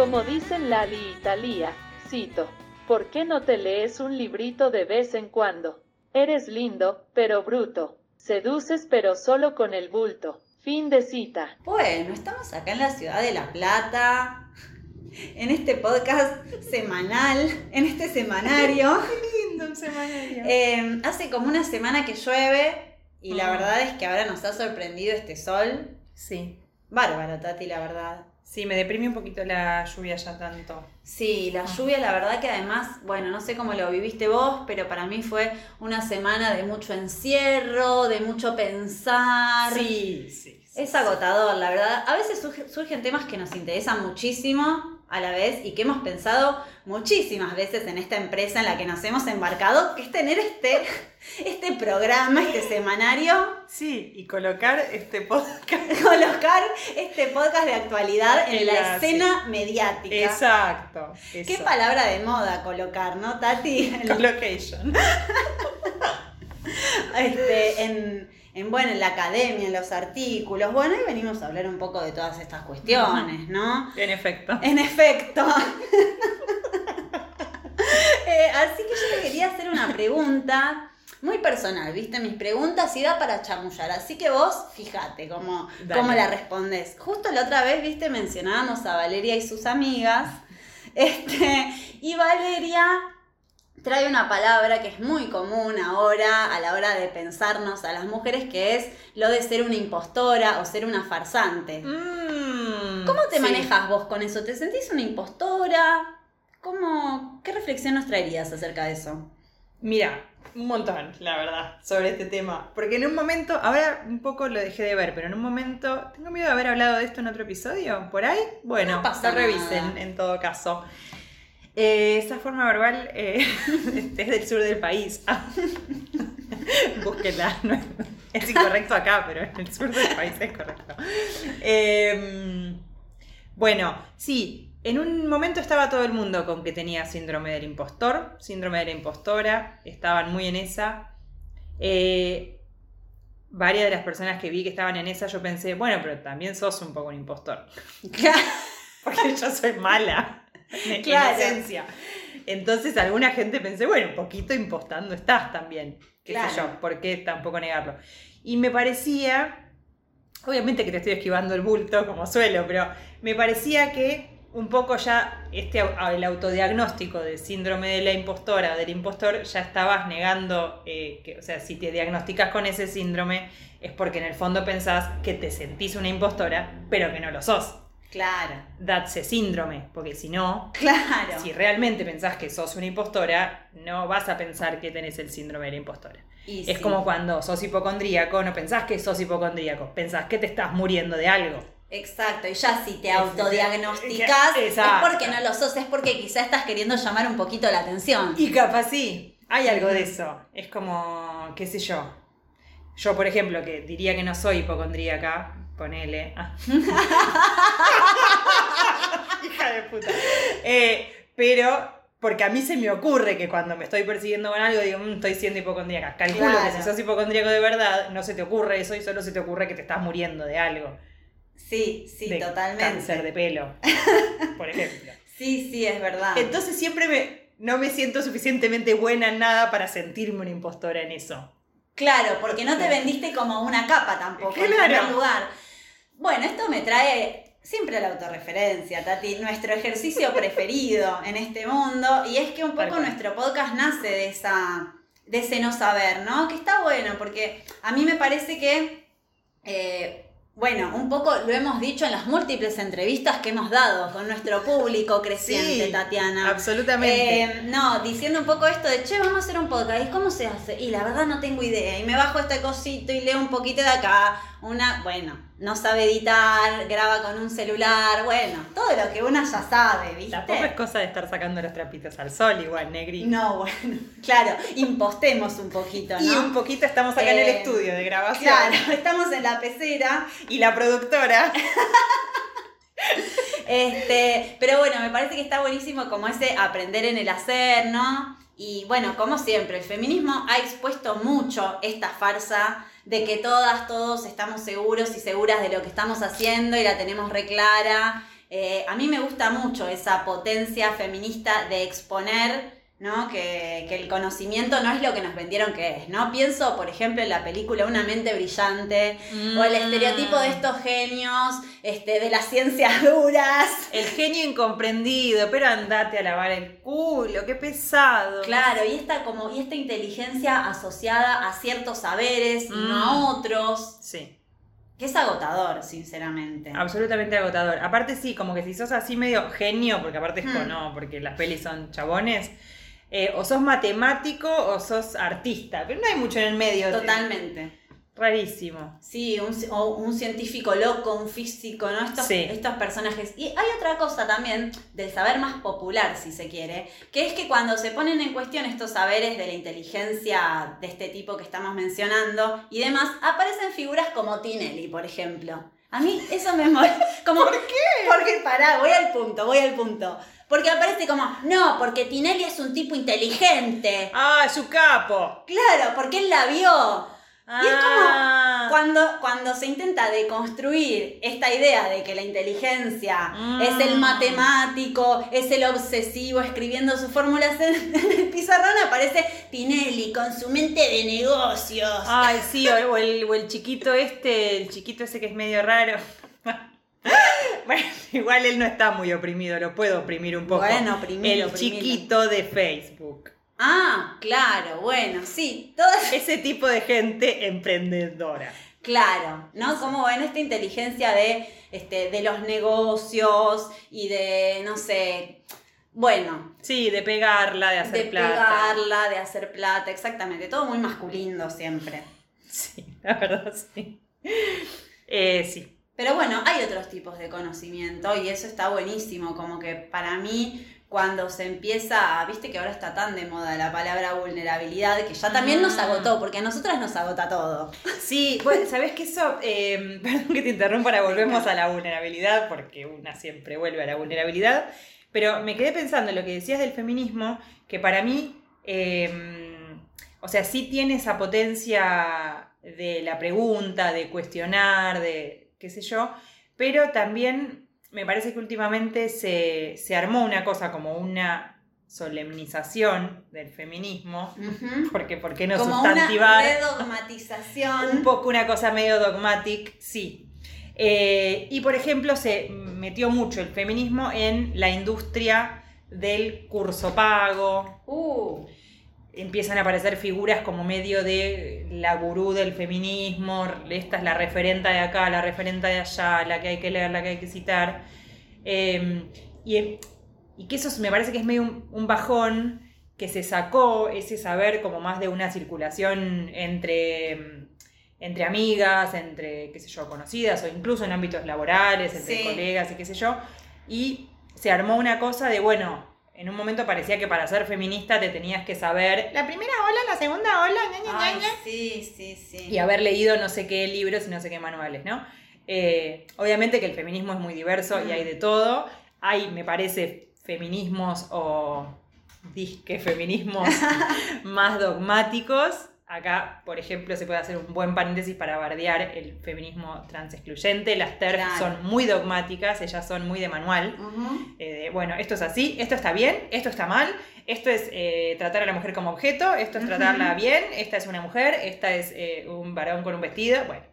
Como dicen Lali y Talía, cito, ¿por qué no te lees un librito de vez en cuando? Eres lindo, pero bruto. Seduces, pero solo con el bulto. Fin de cita. Bueno, estamos acá en la ciudad de La Plata, en este podcast semanal, en este semanario. Qué lindo un semanario. Eh, hace como una semana que llueve y la Ah. verdad es que ahora nos ha sorprendido este sol. Sí. Bárbaro, Tati, la verdad. Sí, me deprime un poquito la lluvia ya tanto. Sí, la lluvia, la verdad que además, bueno, no sé cómo lo viviste vos, pero para mí fue una semana de mucho encierro, de mucho pensar. Sí, sí. sí. Es agotador, la verdad. A veces surge- surgen temas que nos interesan muchísimo a la vez y que hemos pensado muchísimas veces en esta empresa en la que nos hemos embarcado, que es tener este, este programa, este semanario, Sí, y colocar este podcast. colocar este podcast de actualidad en En la la- escena mediática. Exacto. Qué palabra de moda colocar, ¿no, Tati? Colocation. este, en, en, bueno, en la academia, en los artículos. Bueno, hoy venimos a hablar un poco de todas estas cuestiones, ¿no? En efecto. En efecto. Eh, así que yo te quería hacer una pregunta muy personal, ¿viste? Mis preguntas y da para chamullar. Así que vos, fíjate cómo, cómo la respondes. Justo la otra vez, ¿viste? Mencionábamos a Valeria y sus amigas. Este, y Valeria trae una palabra que es muy común ahora a la hora de pensarnos a las mujeres, que es lo de ser una impostora o ser una farsante. Mm, ¿Cómo te sí. manejas vos con eso? ¿Te sentís una impostora? ¿Cómo, ¿Qué reflexión nos traerías acerca de eso? Mira, un montón, la verdad, sobre este tema. Porque en un momento, ahora un poco lo dejé de ver, pero en un momento, tengo miedo de haber hablado de esto en otro episodio, por ahí. Bueno, No pasa lo revisen nada. en todo caso. Eh, esa forma verbal eh, es del sur del país. Búsquela, no es, incorrecto acá, pero en el sur del país es correcto. Eh, bueno, sí, en un momento estaba todo el mundo con que tenía síndrome del impostor, síndrome de la impostora, estaban muy en esa. Eh, varias de las personas que vi que estaban en esa, yo pensé, bueno, pero también sos un poco un impostor, porque yo soy mala, en Claro. esencia. Entonces alguna gente pensé, bueno, un poquito impostando estás también, qué sé Claro. yo, ¿por qué tampoco negarlo? Y me parecía, obviamente que te estoy esquivando el bulto como suelo, pero me parecía que un poco ya este el autodiagnóstico de síndrome de la impostora o del impostor ya estabas negando, eh, que, o sea, si te diagnosticas con ese síndrome es porque en el fondo pensás que te sentís una impostora, pero que no lo sos. Claro, That's a síndrome, porque si no, claro. si realmente pensás que sos una impostora, no vas a pensar que tenés el síndrome de la impostora. Y Es sí. como cuando sos hipocondríaco, no pensás que sos hipocondríaco, pensás que te estás muriendo de algo. Exacto, y ya si te autodiagnosticás es porque no lo sos, es porque quizá estás queriendo llamar un poquito la atención. Y capaz sí, hay algo de eso. Es como, qué sé yo. Yo, por ejemplo, que diría que no soy hipocondríaca, ponele. Ah. Hija de puta. Eh, pero, porque a mí se me ocurre que cuando me estoy persiguiendo con algo, digo, "Mm, estoy siendo hipocondríaca. Calculo Claro. que si sos hipocondríaco de verdad, no se te ocurre eso y solo se te ocurre que te estás muriendo de algo. Sí, sí, de totalmente. Cáncer de pelo, por ejemplo. Sí, sí, es verdad. Entonces siempre me, no me siento suficientemente buena en nada para sentirme una impostora en eso. Claro, porque no te vendiste como una capa tampoco, en primer lugar. Bueno, esto me trae siempre la autorreferencia, Tati, nuestro ejercicio preferido en este mundo, y es que un poco nuestro podcast nace de esa de ese no saber, ¿no? Que está bueno, porque a mí me parece que, eh, bueno, un poco lo hemos dicho en las múltiples entrevistas que hemos dado con nuestro público creciente, Sí, Tatiana. Absolutamente. Eh, no, diciendo un poco esto de, che, vamos a hacer un podcast, ¿y cómo se hace? Y la verdad no tengo idea, y me bajo este cosito y leo un poquito de acá, una, bueno, no sabe editar, graba con un celular, bueno, todo lo que una ya sabe, ¿viste? Tampoco es cosa de estar sacando los trapitos al sol igual, Negri. No, bueno, claro, impostemos un poquito, ¿no? Y un poquito estamos acá en el Eh, estudio de grabación. Claro, estamos en la pecera, Y la productora. Este, pero bueno, me parece que está buenísimo como ese aprender en el hacer, ¿no? Y bueno, como siempre, el feminismo ha expuesto mucho esta farsa de que todas, todos estamos seguros y seguras de lo que estamos haciendo y la tenemos reclara. Eh, a mí me gusta mucho esa potencia feminista de exponer ¿no? Que, que, el conocimiento no es lo que nos vendieron que es, ¿no? Pienso, por ejemplo, en la película Una mente brillante, o el estereotipo de estos genios, este, de las ciencias duras. El genio incomprendido, pero andate a lavar el culo, qué pesado. Claro, y esta, como, y esta inteligencia asociada a ciertos saberes y no a mm. otros. Sí. Que es agotador, sinceramente. Absolutamente agotador. Aparte sí, como que si sos así medio genio, porque aparte es mm. no, porque las pelis son chabones, eh, o sos matemático o sos artista, pero no hay mucho en el medio. Totalmente. Rarísimo. Sí, un, o un científico loco, un físico, ¿no? Estos, estos personajes. Y hay otra cosa también del saber más popular, si se quiere, que es que cuando se ponen en cuestión estos saberes de la inteligencia de este tipo que estamos mencionando y demás, aparecen figuras como Tinelli, por ejemplo. A mí eso me. Como, ¿Por qué? Porque, pará, voy al punto, voy al punto. Porque aparece como, no, porque Tinelli es un tipo inteligente. Ah, es su capo. Claro, porque él la vio. Y es como ah. cuando, cuando se intenta deconstruir esta idea de que la inteligencia es el mm. matemático, es el obsesivo escribiendo sus fórmulas en, el pizarrón, aparece Tinelli con su mente de negocios. Ay, sí, o el, o el chiquito este, el chiquito ese que es medio raro. Bueno, igual él no está muy oprimido, lo puedo oprimir un poco. Bueno. El chiquito de Facebook. Ah, claro, bueno, sí. Todo ese tipo de gente emprendedora. Claro, ¿no? Como ven esta inteligencia de, este, de los negocios y de, no sé, bueno. Sí, de pegarla, de hacer plata. De pegarla, de hacer plata, exactamente. Todo muy masculino siempre. Sí, la verdad, sí. Eh, sí. Pero bueno, hay otros tipos de conocimiento y eso está buenísimo, como que para mí cuando se empieza, viste que ahora está tan de moda la palabra vulnerabilidad, que ya también nos agotó, porque a nosotras nos agota todo. Sí, bueno, ¿sabés que eso? Em, perdón que te interrumpa, ahora volvemos a la vulnerabilidad, porque una siempre vuelve a la vulnerabilidad, pero me quedé pensando en lo que decías del feminismo, que para mí, em, o sea, sí tiene esa potencia de la pregunta, de cuestionar, de qué sé yo, pero también me parece que últimamente se, armó una cosa como una solemnización del feminismo, porque ¿por qué no como sustantivar? Una redogmatización. Un poco una cosa medio dogmática, sí. Eh, y por ejemplo, se metió mucho el feminismo en la industria del curso pago. Uh empiezan a aparecer figuras como medio de la gurú del feminismo, esta es la referenta de acá, la referenta de allá, la que hay que leer, la que hay que citar. Em, y, que eso me parece que es medio un, bajón que se sacó ese saber como más de una circulación entre, entre amigas, entre, qué sé yo, conocidas o incluso en ámbitos laborales, entre colegas y qué sé yo. Y se armó una cosa de, bueno, en un momento parecía que para ser feminista te tenías que saber la primera ola, la segunda ola, ña, ña, sí, sí, sí. Y haber leído no sé qué libros y no sé qué manuales, ¿no? Eh, obviamente que el feminismo es muy diverso y hay de todo. Hay, me parece, feminismos o disque feminismos más dogmáticos Acá, por ejemplo, se puede hacer un buen paréntesis para bardear el feminismo transexcluyente. Las TERF son muy dogmáticas, ellas son muy de manual. Eh, bueno, esto es así, esto está bien, esto está mal, esto es eh, tratar a la mujer como objeto, esto es tratarla bien, esta es una mujer, esta es eh, un varón con un vestido, bueno,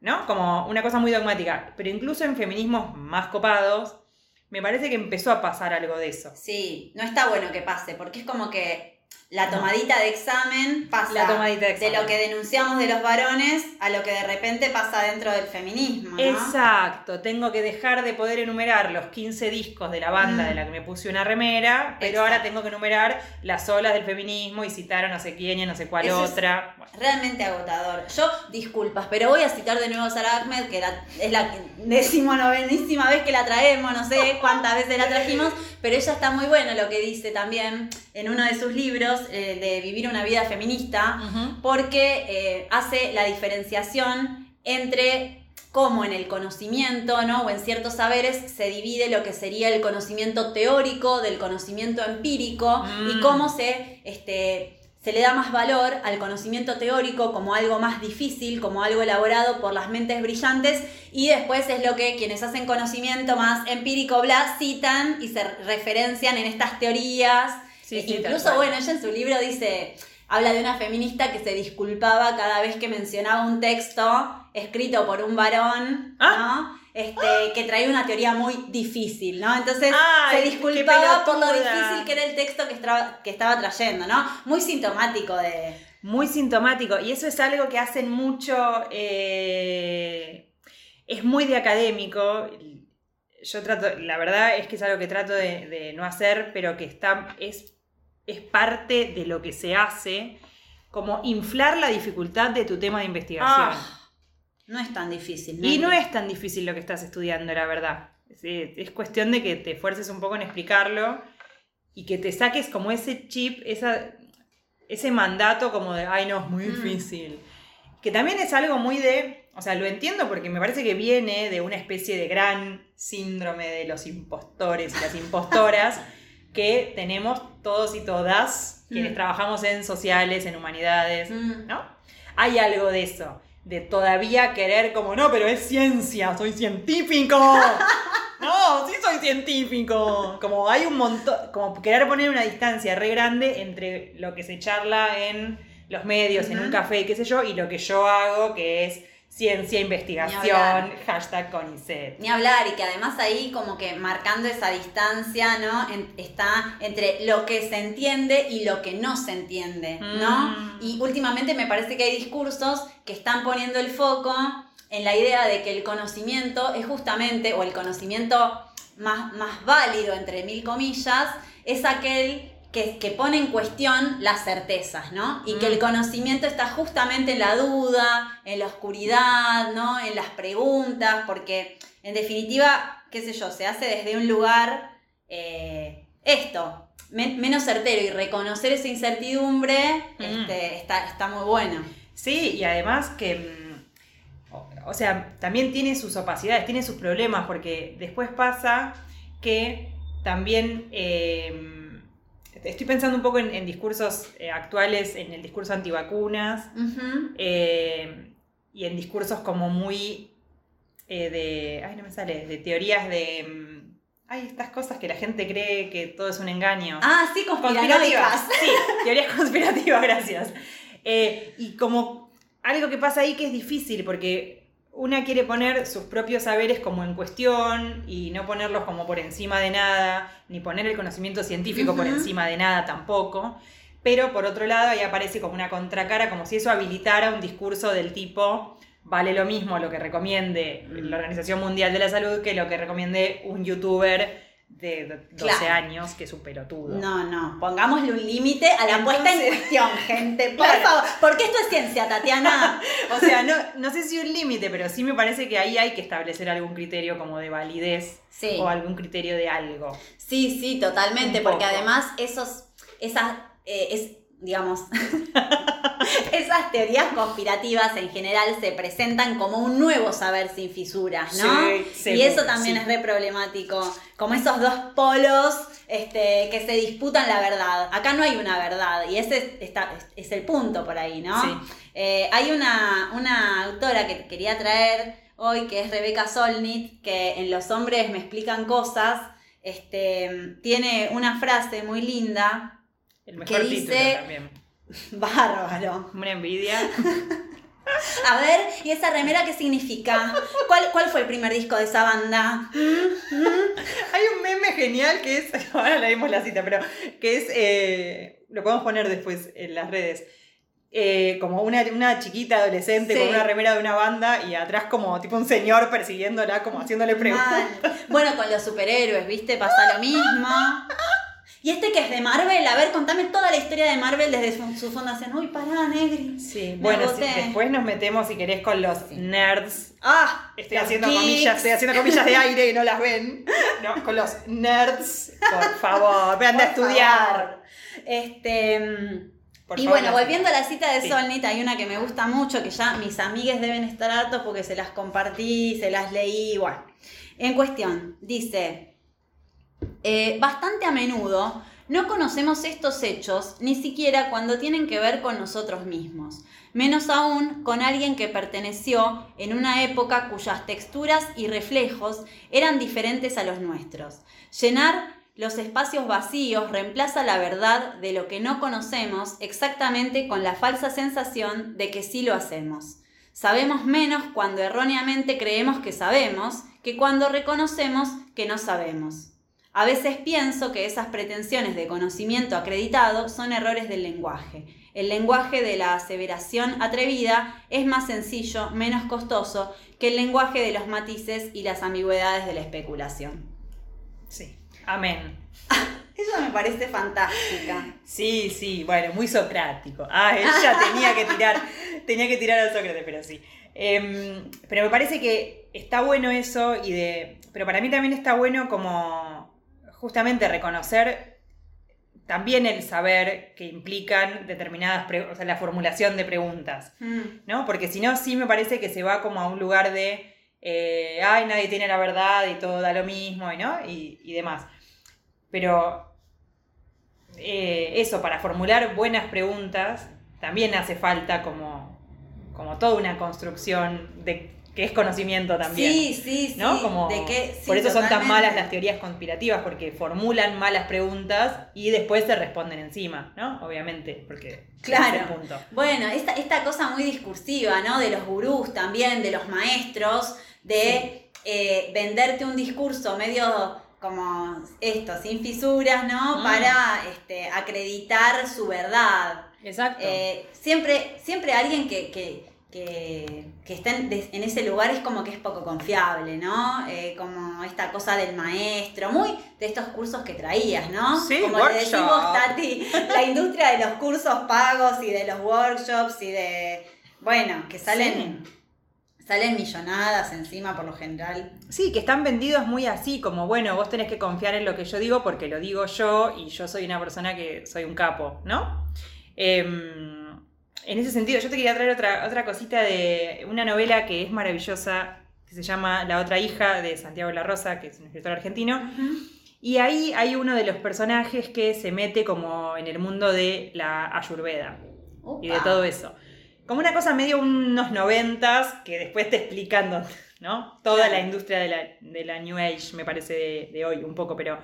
¿no? Como una cosa muy dogmática. Pero incluso en feminismos más copados, me parece que empezó a pasar algo de eso. Sí, no está bueno que pase, porque es como que la tomadita de examen pasa de, lo que denunciamos de los varones a lo que de repente pasa dentro del feminismo. Exacto, tengo que dejar de poder enumerar los 15 discos de la banda de la que me puse una remera, pero ahora tengo que enumerar las olas del feminismo y citar a no sé quién y a no sé cuál otra. Realmente agotador. Yo, disculpas, pero voy a citar de nuevo a Sara Ahmed, que es la decimonovenísima vez que la traemos, no sé cuántas veces la trajimos, pero ella está muy buena lo que dice también en uno de sus libros eh, de vivir una vida feminista porque eh, hace la diferenciación entre cómo en el conocimiento, ¿no? O en ciertos saberes se divide lo que sería el conocimiento teórico del conocimiento empírico y Mm. cómo se, este, se le da más valor al conocimiento teórico como algo más difícil, como algo elaborado por las mentes brillantes y después es lo que quienes hacen conocimiento más empírico, bla, citan y se referencian en estas teorías. Sí, sí, tal Incluso, bueno, ella en su libro dice, habla de una feminista que se disculpaba cada vez que mencionaba un texto escrito por un varón, Ah. ¿no? Este, que traía una teoría muy difícil, ¿no? Entonces Ay, se disculpaba por lo difícil que era el texto que estaba, que estaba trayendo, ¿no? Muy sintomático de... Muy sintomático. Y eso es algo que hacen mucho. eh, es muy de académico. Yo trato, la verdad es que es algo que trato de, de no hacer, pero que está, es, es parte de lo que se hace, como inflar la dificultad de tu tema de investigación. Ah, no es tan difícil. Y no es tan difícil lo que estás estudiando, la verdad. Es, es cuestión de que te esfuerces un poco en explicarlo y que te saques como ese chip, esa, ese mandato como de, ay no, es muy Mm. difícil. Que también es algo muy de, o sea, lo entiendo porque me parece que viene de una especie de gran síndrome de los impostores y las impostoras que tenemos todos y todas quienes Mm. trabajamos en sociales, en humanidades, Mm. ¿no? Hay algo de eso, de todavía querer como, no, pero es ciencia, soy científico. No, sí soy científico. Como hay un montón, como querer poner una distancia re grande entre lo que se charla en los medios, en un café, qué sé yo, y lo que yo hago, que es ciencia, investigación, hashtag CONICET. Ni hablar, y que además ahí como que marcando esa distancia, ¿no? En- está entre lo que se entiende y lo que no se entiende, ¿no? Mm. Y últimamente me parece que hay discursos que están poniendo el foco en la idea de que el conocimiento es justamente, o el conocimiento más, más válido, entre mil comillas, es aquel que, que pone en cuestión las certezas, ¿no? Y que Mm. el conocimiento está justamente en la duda, en la oscuridad, ¿no? En las preguntas, porque en definitiva, qué sé yo, se hace desde un lugar eh, esto, men- menos certero y reconocer esa incertidumbre Mm. este, está, está muy bueno. Sí, y además que, mm, o, o sea, también tiene sus opacidades, tiene sus problemas, porque después pasa que también, eh, estoy pensando un poco en, en discursos eh, actuales, en el discurso antivacunas, eh, y en discursos como muy eh, de, ay, no me sale, de teorías de, mm, ay, estas cosas que la gente cree que todo es un engaño. Ah, sí, Conspirativas. Sí, teorías conspirativas, gracias. Y como algo que pasa ahí que es difícil, porque una quiere poner sus propios saberes como en cuestión y no ponerlos como por encima de nada, ni poner el conocimiento científico por encima de nada tampoco. Pero por otro lado, ahí aparece como una contracara, como si eso habilitara un discurso del tipo, vale lo mismo lo que recomiende la Organización Mundial de la Salud que lo que recomiende un youtuber de 12 Claro. años que es un pelotudo. No, no, pongámosle un límite a la puesta en cuestión, gente. Por Claro. favor, porque esto es ciencia, Tatiana. O sea, no, no sé si un límite, pero sí me parece que ahí hay que establecer algún criterio como de validez Sí. o algún criterio de algo. Sí, sí, totalmente, porque además esos, esas, eh, es, digamos, esas teorías conspirativas en general se presentan como un nuevo saber sin fisuras, ¿no? Sí, sí, y eso también sí. es re problemático, como esos dos polos este, que se disputan la verdad. Acá no hay una verdad, y ese es, está- es el punto por ahí, ¿no? Sí. Eh, hay una, una autora que quería traer hoy, que es Rebeca Solnit, que en Los hombres me explican cosas, este, tiene una frase muy linda, El mejor ¿Qué título dice? también. bárbaro. Una envidia. A ver, ¿y esa remera qué significa? ¿Cuál, cuál fue el primer disco de esa banda? Hay un meme genial que es, ahora leímos la cita, pero que es, eh, lo podemos poner después en las redes. Eh, como una, una chiquita adolescente Sí. con una remera de una banda y atrás como tipo un señor persiguiéndola, como haciéndole preguntas. Mal. Bueno, con los superhéroes, ¿viste? Pasa lo mismo. Y este que es de Marvel, a ver, contame toda la historia de Marvel desde su, su fundación. Uy, pará, Negri. Sí, Me bueno, sí, después nos metemos si querés con los nerds. Ah, Estoy haciendo geeks. comillas, estoy haciendo comillas de aire y no las ven. No, con los nerds, por favor, anda a estudiar. favor. Este, mm, Por y favor, bueno, volviendo a la cita de Sí. Solnit, hay una que me gusta mucho, que ya mis amigues deben estar hartos porque se las compartí, se las leí, bueno. En cuestión, dice, eh, bastante a menudo no conocemos estos hechos ni siquiera cuando tienen que ver con nosotros mismos, menos aún con alguien que perteneció en una época cuyas texturas y reflejos eran diferentes a los nuestros. Llenar los espacios vacíos reemplaza la verdad de lo que no conocemos exactamente con la falsa sensación de que sí lo hacemos. Sabemos menos cuando erróneamente creemos que sabemos que cuando reconocemos que no sabemos. A veces pienso que esas pretensiones de conocimiento acreditado son errores del lenguaje. El lenguaje de la aseveración atrevida es más sencillo, menos costoso que el lenguaje de los matices y las ambigüedades de la especulación. Sí. Amén. Eso me parece fantástica. Sí, sí, bueno, muy socrático. Ah, ella tenía que tirar, tenía que tirar al Sócrates, pero sí. Em, pero me parece que está bueno eso y de. Pero para mí también está bueno como justamente reconocer también el saber que implican determinadas, o sea, la formulación de preguntas, Mm, ¿no? Porque si no, sí me parece que se va como a un lugar de, eh, ay, nadie tiene la verdad y todo da lo mismo, y ¿no? Y, y demás. Pero eh, eso, para formular buenas preguntas, también hace falta como, como toda una construcción de que es conocimiento también. Sí, sí, sí. ¿no? Como, de que, sí, por eso son tan malas las teorías conspirativas, porque formulan malas preguntas y después se responden encima, ¿no? Obviamente, porque Claro. es punto. Bueno, esta, esta cosa muy discursiva, ¿no? De los gurús también, de los maestros, de eh, venderte un discurso medio como esto, sin fisuras, ¿no? Mm. Para este, acreditar su verdad. Exacto. Eh, siempre, siempre alguien que, que, que, que está en, ese lugar es como que es poco confiable, ¿no? Eh, como esta cosa del maestro, muy de estos cursos que traías, ¿no? Sí, como le workshop. vos, Tati, la industria de los cursos pagos y de los workshops y de, bueno, que salen, salen millonadas encima por lo general. Sí, que están vendidos muy así, como bueno, vos tenés que confiar en lo que yo digo porque lo digo yo y yo soy una persona que soy un capo, ¿no? Em, en ese sentido, yo te quería traer otra, otra cosita de una novela que es maravillosa, que se llama La otra hija de Santiago La Rosa, que es un escritor argentino. Y ahí hay uno de los personajes que se mete como en el mundo de la ayurveda y de todo eso. Como una cosa medio unos noventas que después te explican ¿no? Toda Claro. la industria de la, de la New Age, me parece, de, de hoy, un poco, pero...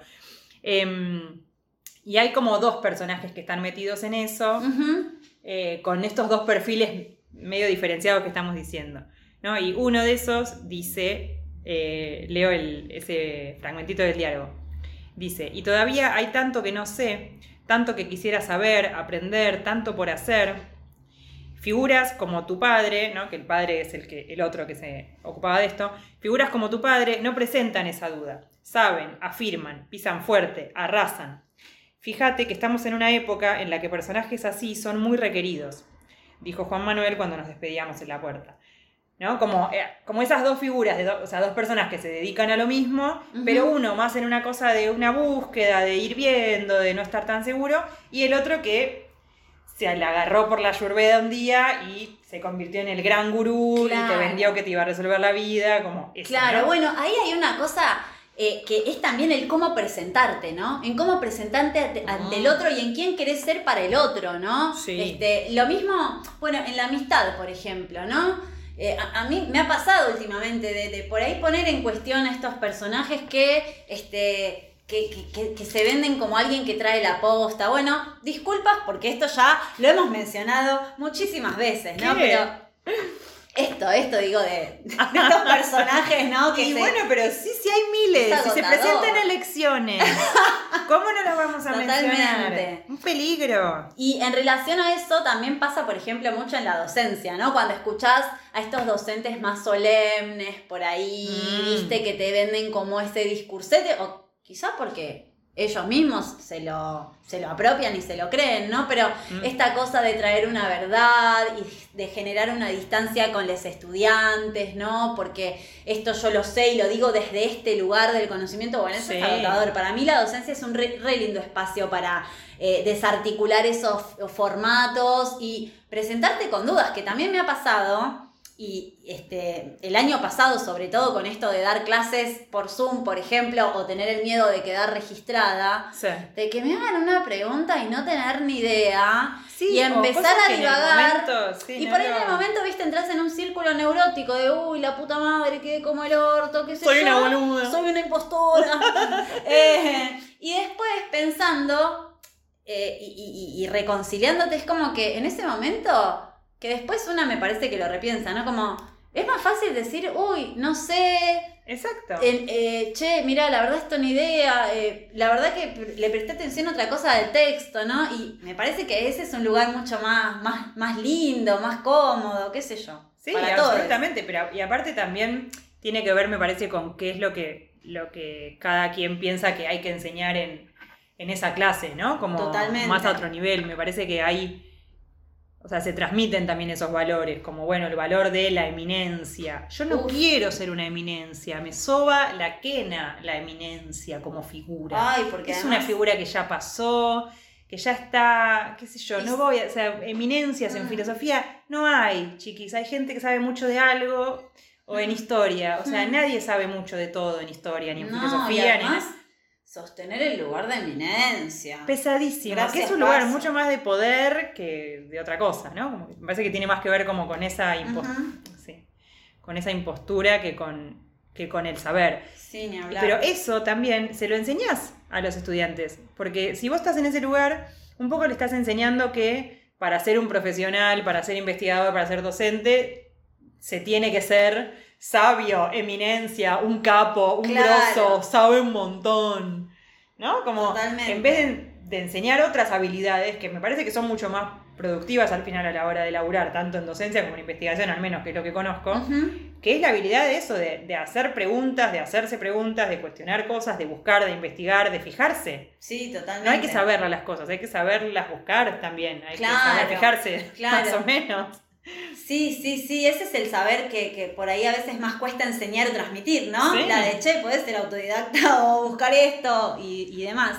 em, y hay como dos personajes que están metidos en eso, eh, con estos dos perfiles medio diferenciados que estamos diciendo, ¿no? Y uno de esos dice, eh, leo el- ese fragmentito del diálogo, dice, y todavía hay tanto que no sé, tanto que quisiera saber, aprender, tanto por hacer. Figuras como tu padre, ¿no? que el padre es el, que, el otro que se ocupaba de esto, figuras como tu padre no presentan esa duda. Saben, afirman, pisan fuerte, arrasan. Fíjate que estamos en una época en la que personajes así son muy requeridos, dijo Juan Manuel cuando nos despedíamos en la puerta. ¿No? Como, eh, como esas dos figuras, de do- o sea, dos personas que se dedican a lo mismo, pero uno más en una cosa de una búsqueda, de ir viendo, de no estar tan seguro, y el otro que se la agarró por la ayurveda un día y se convirtió en el gran gurú y te vendió que te iba a resolver la vida, como eso, Claro, ¿no? bueno, ahí hay una cosa eh, que es también el cómo presentarte, ¿no? En cómo presentarte ante, ante el otro y en quién querés ser para el otro, ¿no? Sí. Este, lo mismo, bueno, en la amistad, por ejemplo, ¿no? Eh, a, a mí me ha pasado últimamente de, de por ahí poner en cuestión a estos personajes que, este, que, que- que- que se venden como alguien que trae la posta. Bueno, disculpas porque esto ya lo hemos mencionado muchísimas veces, ¿no? ¿Qué? Pero esto, esto digo de, de estos personajes, ¿no? Que y se- bueno, pero sí, sí hay miles. Es Si se presentan elecciones, ¿cómo no las vamos a mencionar? Un peligro. Y en relación a eso también pasa, por ejemplo, mucho en la docencia, ¿no? Cuando escuchás a estos docentes más solemnes por ahí, Mm. viste, que te venden como ese discursete, o quizás porque ellos mismos se lo, se lo apropian y se lo creen, ¿no? Pero Mm. esta cosa de traer una verdad y de generar una distancia con los estudiantes, ¿no? Porque esto yo lo sé y lo digo desde este lugar del conocimiento, bueno, eso Sí. es agotador. Para mí la docencia es un re, re lindo espacio para eh, desarticular esos formatos y presentarte con dudas, que también me ha pasado. Y este, el año pasado, sobre todo con esto de dar clases por Zoom, por ejemplo, o tener el miedo de quedar registrada, Sí. de que me hagan una pregunta y no tener ni idea, Sí, y empezar a divagar. momento, sí, y no por ahí en el momento, viste, entras en un círculo neurótico de, uy, la puta madre, quedé como el orto, qué sé Soy yo. una boluda. Soy una impostora. Eh, y después pensando eh, y, y- y reconciliándote, es como que en ese momento, que después una me parece que lo repiensa, ¿no? Como, es más fácil decir, uy, no sé, Exacto. eh, che, mira, la verdad esto ni idea, eh, la verdad que le presté atención a otra cosa del texto, ¿no? Y me parece que ese es un lugar mucho más, más, más lindo, más cómodo, qué sé yo. Sí, para todos. absolutamente, pero y aparte también tiene que ver, me parece, con qué es lo que, lo que cada quien piensa que hay que enseñar en, en esa clase, ¿no? Como Totalmente. más a otro nivel. Me parece que hay, o sea, se transmiten también esos valores, como bueno, el valor de la eminencia. Yo no Uf. quiero ser una eminencia, me soba la quena la eminencia como figura. Ay, porque es además- una figura que ya pasó, que ya está, qué sé yo, no voy a, o sea, eminencias en Mm. filosofía no hay, chiquis, hay gente que sabe mucho de algo o en historia, o sea, Mm. nadie sabe mucho de todo en historia, ni en No, filosofía, ni en... sostener el lugar de eminencia. Pesadísimo, que Gracias, es un lugar mucho más de poder que de otra cosa, ¿no? Como que me parece que tiene más que ver como con esa, sí, con esa impostura que con, que con el saber. Sí, ni hablar. Pero eso también se lo enseñás a los estudiantes, porque si vos estás en ese lugar, un poco le estás enseñando que para ser un profesional, para ser investigador, para ser docente, se tiene que ser sabio, eminencia, un capo, un Claro. grosso, sabe un montón. ¿No? Como Totalmente. en vez de, de enseñar otras habilidades que me parece que son mucho más productivas al final a la hora de laburar, tanto en docencia como en investigación, al menos que es lo que conozco, que es la habilidad de eso, de, de hacer preguntas, de hacerse preguntas, de cuestionar cosas, de buscar, de investigar, de fijarse. Sí, totalmente. No hay que saberlas las cosas, hay que saberlas buscar también, hay Claro, que saber fijarse, claro. más o menos. Sí, sí, sí, ese es el saber que, que por ahí a veces más cuesta enseñar o transmitir, ¿no? Sí. La de, che, podés ser autodidacta o buscar esto y, y demás.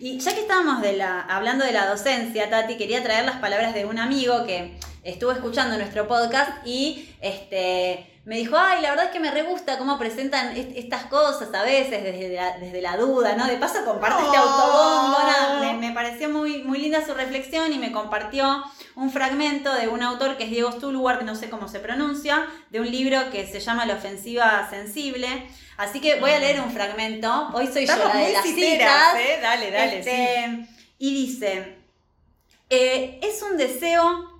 Y ya que estábamos de la, hablando de la docencia, Tati, quería traer las palabras de un amigo que estuvo escuchando nuestro podcast y este, me dijo, ay, la verdad es que me re gusta cómo presentan est- estas cosas a veces desde la, desde la duda, ¿no? De paso comparte este Oh. autobombo, nada, me, me pareció muy, muy linda su reflexión y me compartió un fragmento de un autor que es Diego Stulwar, que no sé cómo se pronuncia, de un libro que se llama La ofensiva sensible. Así que voy a leer un fragmento. Hoy soy Estamos yo la de las citeras, citas. ¿eh? Dale, dale, Este, Y dice, eh, es un deseo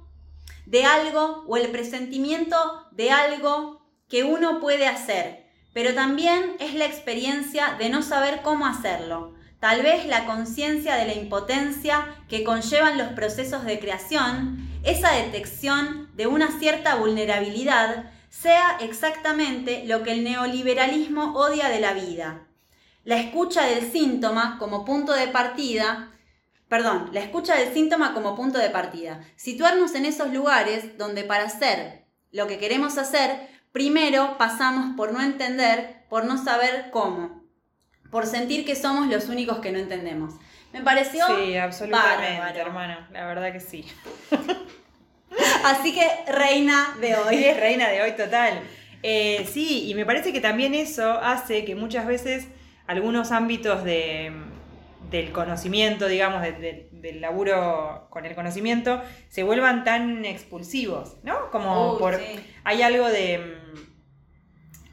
de algo o el presentimiento de algo que uno puede hacer, pero también es la experiencia de no saber cómo hacerlo. Tal vez la conciencia de la impotencia que conllevan los procesos de creación, esa detección de una cierta vulnerabilidad, sea exactamente lo que el neoliberalismo odia de la vida. La escucha del síntoma como punto de partida, perdón, la escucha del síntoma como punto de partida. Situarnos en esos lugares donde para hacer lo que queremos hacer, primero pasamos por no entender, por no saber cómo, por sentir que somos los únicos que no entendemos. Me pareció Sí, absolutamente, bárbaro. hermano, la verdad que sí. Así que reina de Hoy es reina de hoy total. Eh, sí, y me parece que también eso hace que muchas veces algunos ámbitos de, del conocimiento, digamos, de- de- del laburo con el conocimiento, se vuelvan tan expulsivos, ¿no? Como por... sí. Hay algo de...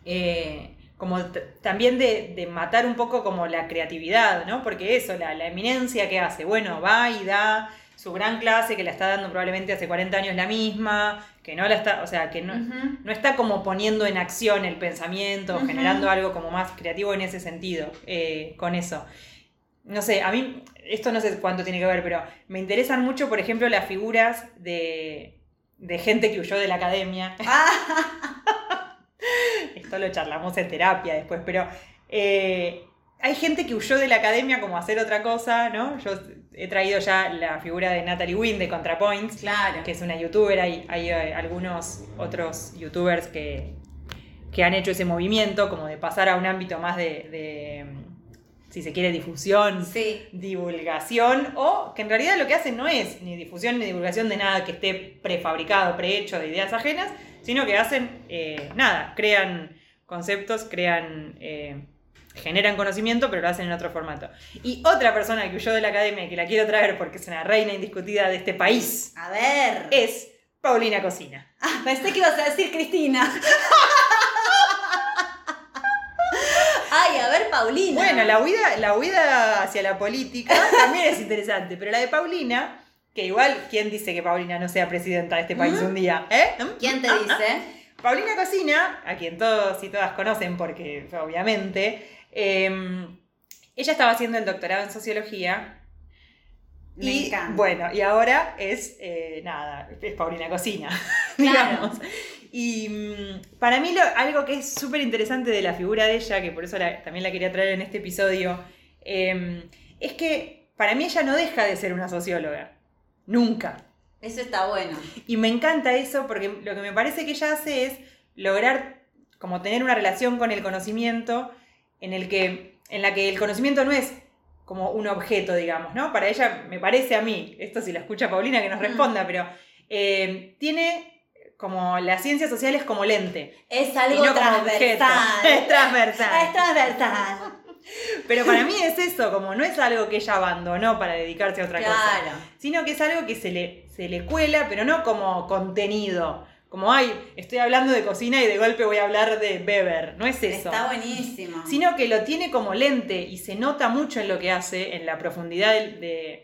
eh, como también de, de matar un poco como la creatividad, ¿no? Porque eso, la, la eminencia que hace, bueno, va y da su gran clase que la está dando probablemente hace 40 años la misma, que no la está, o sea, que no, no está como poniendo en acción el pensamiento, Ujú. generando algo como más creativo en ese sentido, eh, con eso. No sé, a mí, esto no sé cuánto tiene que ver, pero me interesan mucho, por ejemplo, las figuras de, de gente que huyó de la academia. Ah, Esto lo charlamos en terapia después, pero eh, hay gente que huyó de la academia como a hacer otra cosa, ¿no? Yo he traído ya la figura de Natalie Wynn de ContraPoints, Claro. que es una youtuber, hay, hay eh, algunos otros youtubers que, que han hecho ese movimiento, como de pasar a un ámbito más de, de, si se quiere, difusión, Sí. divulgación, o que en realidad lo que hacen no es ni difusión ni divulgación de nada que esté prefabricado, prehecho de ideas ajenas, sino que hacen eh, nada, crean conceptos, crean... eh, generan conocimiento, pero lo hacen en otro formato. Y otra persona que huyó de la academia y que la quiero traer porque es una reina indiscutida de este país A ver. es Paulina Cocina. Ah, pensé que ibas a decir Cristina. Ay, a ver, Paulina. Bueno, la huida, la huida hacia la política también es interesante, pero la de Paulina, que igual, ¿quién dice que Paulina no sea presidenta de este país un día? ¿Eh? ¿Quién te Ah, dice? ah. Paulina Cocina, a quien todos y todas conocen, porque obviamente, eh, ella estaba haciendo el doctorado en sociología. Me y encanta. bueno, y ahora es, eh, nada, es Paulina Cocina, Claro. digamos. Y mm, para mí lo- algo que es súper interesante de la figura de ella, que por eso la- también la quería traer en este episodio, eh, es que para mí ella no deja de ser una socióloga. Nunca. Eso está bueno. Y me encanta eso porque lo que me parece que ella hace es lograr como tener una relación con el conocimiento en el que en la que el conocimiento no es como un objeto, digamos, ¿no? Para ella, me parece a mí, esto si la escucha Paulina que nos Mm. responda, pero eh, tiene como las ciencias sociales como lente. Es algo no transversal. Es transversal. Es transversal. Pero para mí es eso, como no es algo que ella abandonó para dedicarse a otra cosa Claro. sino que es algo que se le, se le cuela, pero no como contenido. Como, ay, estoy hablando de cocina y de golpe voy a hablar de Beber. No es eso. Está buenísimo. Sino que lo tiene como lente y se nota mucho en lo que hace, en la profundidad de, de-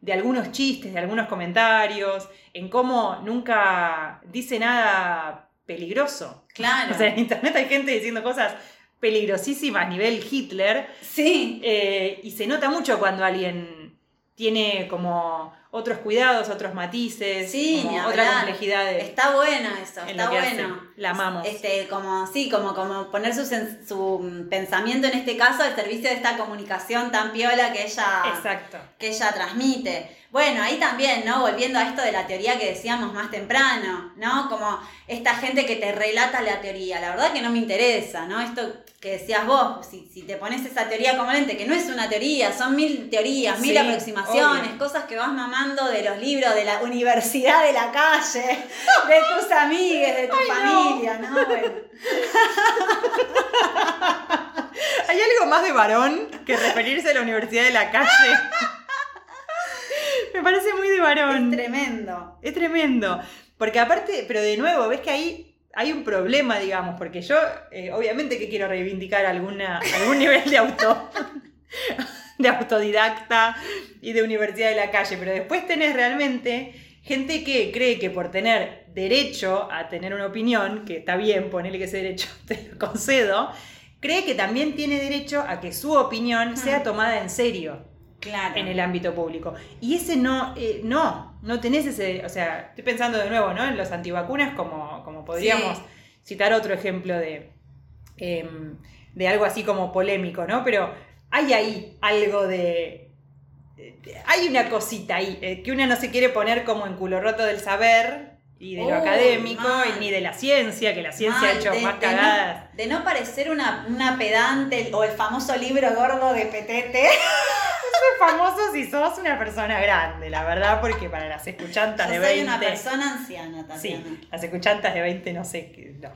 de algunos chistes, de algunos comentarios, en cómo nunca dice nada peligroso. Claro. O sea, en internet hay gente diciendo cosas peligrosísimas, nivel Hitler, sí. eh, y se nota mucho cuando alguien tiene como otros cuidados, otros matices, Sí, como ni otra hablar. complejidad de- Está bueno eso, está bueno. La amamos. Este, como, sí, como, como poner su, su mm, pensamiento en este caso al servicio de esta comunicación tan piola que ella, Exacto. que ella transmite. Bueno, ahí también, ¿no? Volviendo a esto de la teoría que decíamos más temprano, ¿no? Como esta gente que te relata la teoría. La verdad que no me interesa, ¿no? Esto que decías vos, si, si te pones esa teoría como lente, que no es una teoría, son mil teorías, mil Sí, aproximaciones, obvio. cosas que vas mamando de los libros de la universidad de la calle, de tus amigues, de tu Ay, no. familia, ¿no? Bueno. ¿Hay algo más de varón que referirse a la universidad de la calle? Me parece muy de varón. Es tremendo. Es tremendo. Porque aparte, pero de nuevo, ves que ahí hay un problema, digamos, porque yo, eh, obviamente que quiero reivindicar alguna, algún nivel de auto, de autodidacta y de universidad de la calle, pero después tenés realmente gente que cree que por tener derecho a tener una opinión, que está bien, ponele que ese derecho te lo concedo, cree que también tiene derecho a que su opinión sea tomada en serio Claro. en el ámbito público. Y ese no, eh, no, no tenés ese, o sea, estoy pensando de nuevo, ¿no? En los antivacunas como, como podríamos Sí. citar otro ejemplo de, em, de algo así como polémico, ¿no? Pero hay ahí algo de... de- Hay una cosita ahí, eh, que una no se quiere poner como en culo roto del saber y de lo Uy, académico, mal. y ni de la ciencia, que la ciencia ha hecho de- más de no- cagadas. De no parecer una, una pedante o el famoso libro gordo de Petete. Soy famoso si sos una persona grande, la verdad, porque para las escuchantas Yo de soy 20... una persona anciana Sí, también. las escuchantas de 20 no sé qué, no.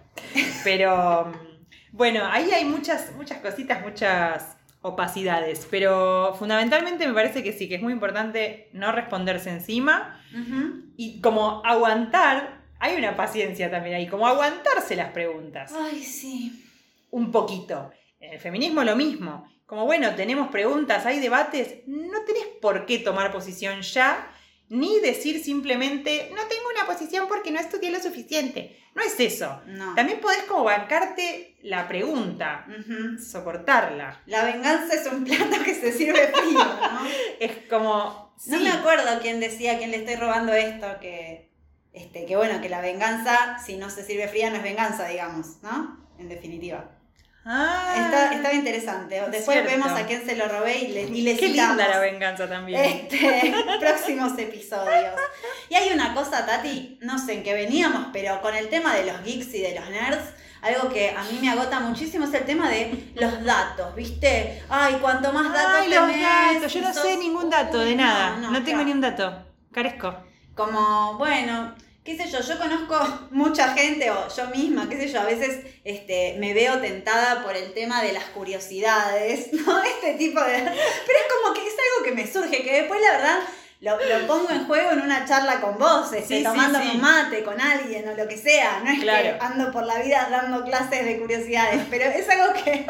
Pero mm, bueno, ahí hay muchas, muchas cositas, muchas opacidades. Pero fundamentalmente me parece que sí, que es muy importante no responderse encima y como aguantar, hay una paciencia también ahí, como aguantarse las preguntas Ay, sí. un poquito. En el feminismo lo mismo. Como bueno, tenemos preguntas, hay debates, no tenés por qué tomar posición ya, ni decir simplemente, no tengo una posición porque no estudié lo suficiente. No es eso. No. También podés como bancarte la pregunta, soportarla. La venganza es un plato que se sirve frío, ¿no? Es como... No sí, me acuerdo quién decía, quién le estoy robando esto, que, este, que bueno, que la venganza, si no se sirve fría, no es venganza, digamos, ¿no? En definitiva. Ah, Está- estaba interesante. Después Cierto. vemos a quién se lo robé y le, y le Qué citamos. linda la venganza también. Este, próximos episodios. Y hay una cosa, Tati, no sé en qué veníamos, pero con el tema de los geeks y de los nerds, algo que a mí me agota muchísimo es el tema de los datos, ¿viste? Ay, cuanto más datos Ay, los tenés, datos. Yo no sos- sé ningún dato de nada. no, No, no, tengo claro. ni un dato. Carezco. Como, bueno, qué sé yo, yo conozco mucha gente o yo misma, qué sé yo, a veces este, me veo tentada por el tema de las curiosidades, ¿no? Este tipo de... Pero es como que es algo que me surge, que después la verdad lo, lo pongo en juego en una charla con vos, este, Sí, sí, tomándome sí. un mate con alguien o lo que sea, no es Claro. que ando por la vida dando clases de curiosidades, pero es algo que...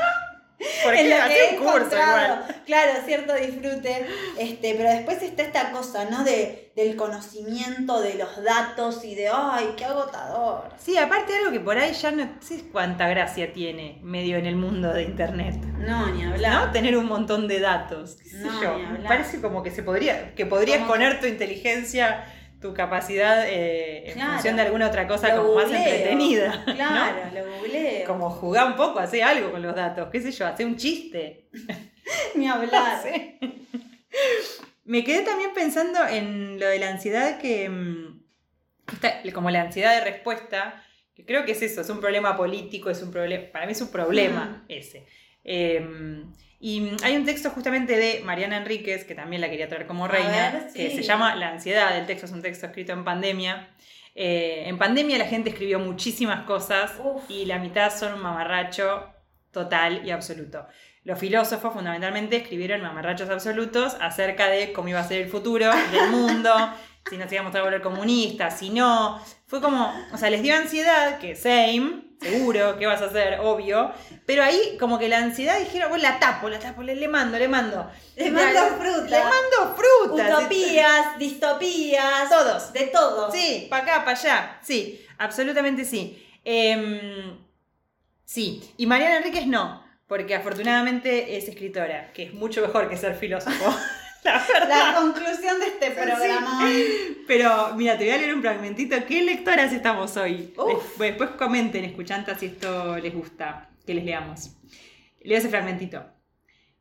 Porque en lo que un curso igual. Claro, cierto disfrute. Este, pero después está esta cosa, ¿no? De, del conocimiento de los datos y de ¡ay, qué agotador! Sí, aparte algo que por ahí ya no sé cuánta gracia tiene medio en el mundo de internet. No, ni ¿No? hablar. Tener un montón de datos. qué sé No, yo. ni hablar. Parece como que se podría, que podrías poner tu inteligencia, tu capacidad eh, en Claro. función de alguna otra cosa Lo como más entretenida. ¿no? Claro, lo googleo. Como jugar un poco, hacer algo con los datos, qué sé yo, hacer un chiste. Ni hablar. Me quedé también pensando en lo de la ansiedad que. mm, está- como la ansiedad de respuesta, que creo que es eso, es un problema político, es un problema. Para mí es un problema ese. Eh, y hay un texto justamente de Mariana Enríquez, que también la quería traer como reina, ver, que se llama La ansiedad. El texto es un texto escrito en pandemia. Eh, en pandemia la gente escribió muchísimas cosas Uf. y la mitad son un mamarracho total y absoluto. Los filósofos fundamentalmente escribieron mamarrachos absolutos acerca de cómo iba a ser el futuro del mundo, si nos íbamos a volver comunistas, si no. Fue como, o sea, les dio ansiedad, que same, seguro, ¿qué vas a hacer? Obvio. Pero ahí como que la ansiedad dijeron, bueno, la tapo, la tapo, le, le mando, le mando. Le mando fruta. Le mando fruta. Utopías, distopías. Todos. De todo. Sí, para acá, para allá. Sí, absolutamente sí. Em, sí, y Mariana Enríquez no, porque afortunadamente es escritora, que es mucho mejor que ser filósofo. La conclusión de este programa. Pero mira, te voy a leer un fragmentito. ¿Qué lectoras estamos hoy? Uf. Después comenten, escuchantas, si esto les gusta, que les leamos. Leo ese fragmentito.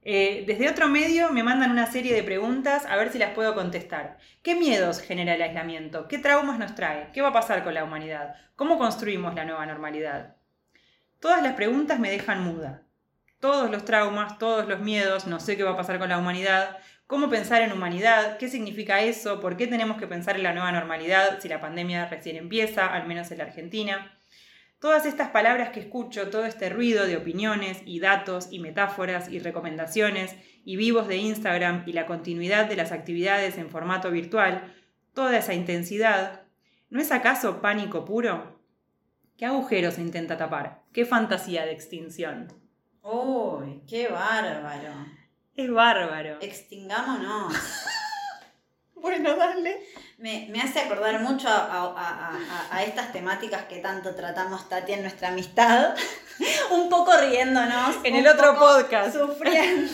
Eh, desde otro medio me mandan una serie de preguntas a ver si las puedo contestar. ¿Qué miedos genera el aislamiento? ¿Qué traumas nos trae? ¿Qué va a pasar con la humanidad? ¿Cómo construimos la nueva normalidad? Todas las preguntas me dejan muda. Todos los traumas, todos los miedos, no sé qué va a pasar con la humanidad, cómo pensar en humanidad, qué significa eso, por qué tenemos que pensar en la nueva normalidad si la pandemia recién empieza, al menos en la Argentina. Todas estas palabras que escucho, todo este ruido de opiniones y datos y metáforas y recomendaciones y vivos de Instagram y la continuidad de las actividades en formato virtual, toda esa intensidad, ¿no es acaso pánico puro? ¿Qué agujero se intenta tapar? ¿Qué fantasía de extinción? Uy, qué bárbaro. Es bárbaro. Extingámonos. Bueno, dale. Me, me hace acordar mucho a, a- a- estas temáticas que tanto tratamos, Tati, en nuestra amistad. un poco riéndonos. En el otro podcast. Sufriendo.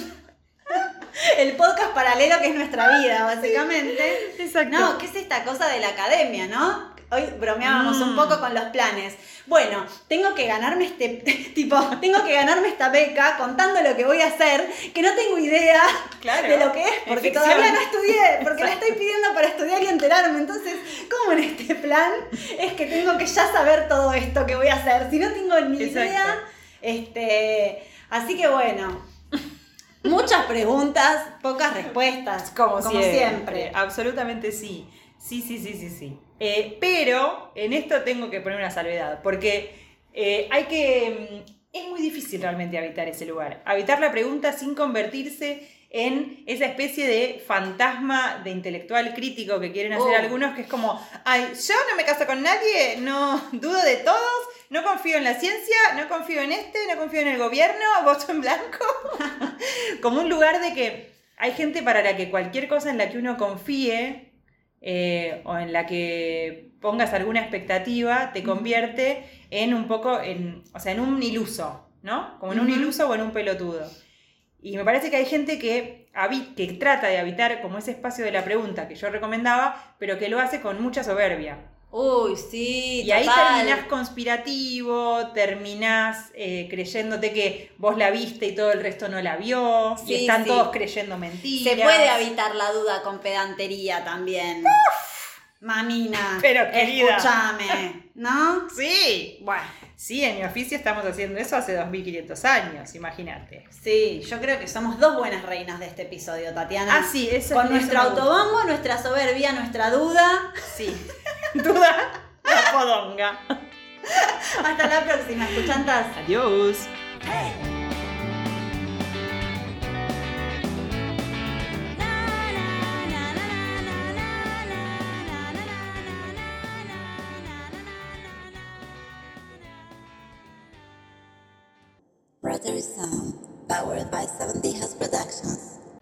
el podcast paralelo que es nuestra vida, básicamente. Exacto. No, ¿qué es esta cosa de la academia, no? Hoy bromeábamos un Mm. poco con los planes. Bueno, tengo que ganarme este, tipo, tengo que ganarme esta beca contando lo que voy a hacer, que no tengo idea Claro. de lo que es, porque todavía no estudié, porque la estoy pidiendo para estudiar y enterarme. Entonces, ¿cómo en este plan es que tengo que ya saber todo esto que voy a hacer? Si no tengo ni Exacto. idea, este, así que bueno, muchas preguntas, pocas respuestas, Como, siempre. siempre. Absolutamente sí. Sí, sí, sí, sí, sí. Eh, pero en esto tengo que poner una salvedad, porque eh, hay que... mm, Es muy difícil realmente habitar ese lugar. Habitar la pregunta sin convertirse en esa especie de fantasma de intelectual crítico que quieren hacer Oh. algunos, que es como, ay, yo no me caso con nadie, no dudo de todos, no confío en la ciencia, no confío en este, no confío en el gobierno, voto en blanco. como un lugar de que hay gente para la que cualquier cosa en la que uno confíe eh, o en la que pongas alguna expectativa te convierte en un poco, en, o sea, en un iluso, ¿no? Como en un iluso o en un pelotudo. Y me parece que hay gente que, que trata de habitar como ese espacio de la pregunta que yo recomendaba, pero que lo hace con mucha soberbia. Uy, sí, Y ahí terminás conspirativo, terminás eh, creyéndote que vos la viste y todo el resto no la vio. Sí, y están sí. todos creyendo mentiras. Se puede evitar la duda con pedantería también. Mamina. Pero, querida. Escúchame, ¿no? Sí. Bueno, Sí, en mi oficio estamos haciendo eso hace 2500 años, imagínate. sí, yo creo que somos dos buenas reinas de este episodio, Tatiana. Ah, sí, eso Con eso nuestro autobombo, nuestra soberbia, nuestra duda. Sí. Duda la podonga. Hasta la próxima, escuchantas. Adiós. Brother Sound, um, powered by 70 House Productions.